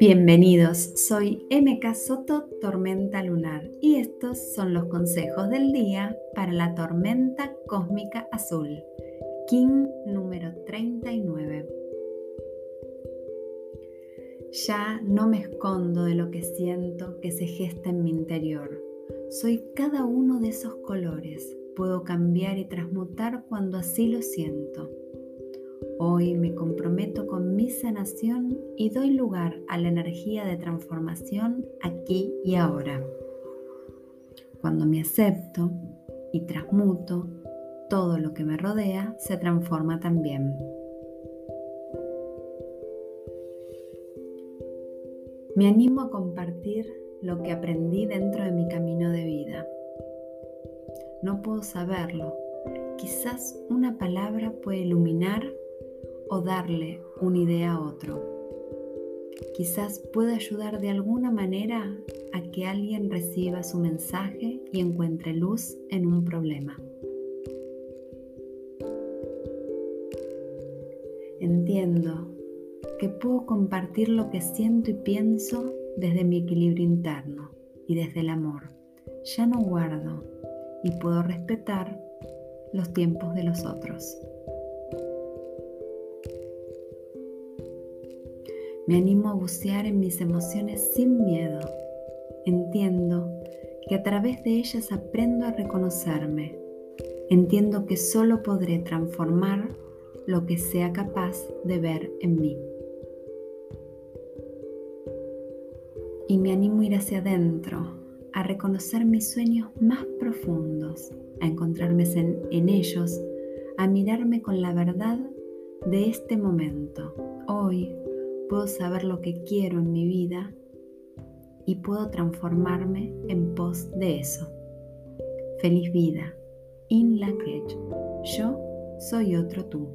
Bienvenidos, soy MK Soto Tormenta Lunar y estos son los consejos del día para la tormenta cósmica azul, King número 39. Ya no me escondo de lo que siento que se gesta en mi interior. Soy cada uno de esos colores. Puedo cambiar y transmutar cuando así lo siento. Hoy me comprometo con mi sanación y doy lugar a la energía de transformación aquí y ahora. Cuando me acepto y transmuto, todo lo que me rodea se transforma también. Me animo a compartir lo que aprendí dentro de mi camino de vida. No puedo saberlo. Quizás una palabra puede iluminar o darle una idea a otro. Quizás pueda ayudar de alguna manera a que alguien reciba su mensaje y encuentre luz en un problema. Entiendo que puedo compartir lo que siento y pienso desde mi equilibrio interno y desde el amor. Ya no guardo y puedo respetar los tiempos de los otros. Me animo a bucear en mis emociones sin miedo. Entiendo que a través de ellas aprendo a reconocerme. Entiendo que solo podré transformar lo que sea capaz de ver en mí. Y me animo a ir hacia adentro, a reconocer mis sueños más profundos, a encontrarme en, en ellos, a mirarme con la verdad de este momento, hoy, puedo saber lo que quiero en mi vida y puedo transformarme en pos de eso. Feliz vida. In la Yo soy otro tú.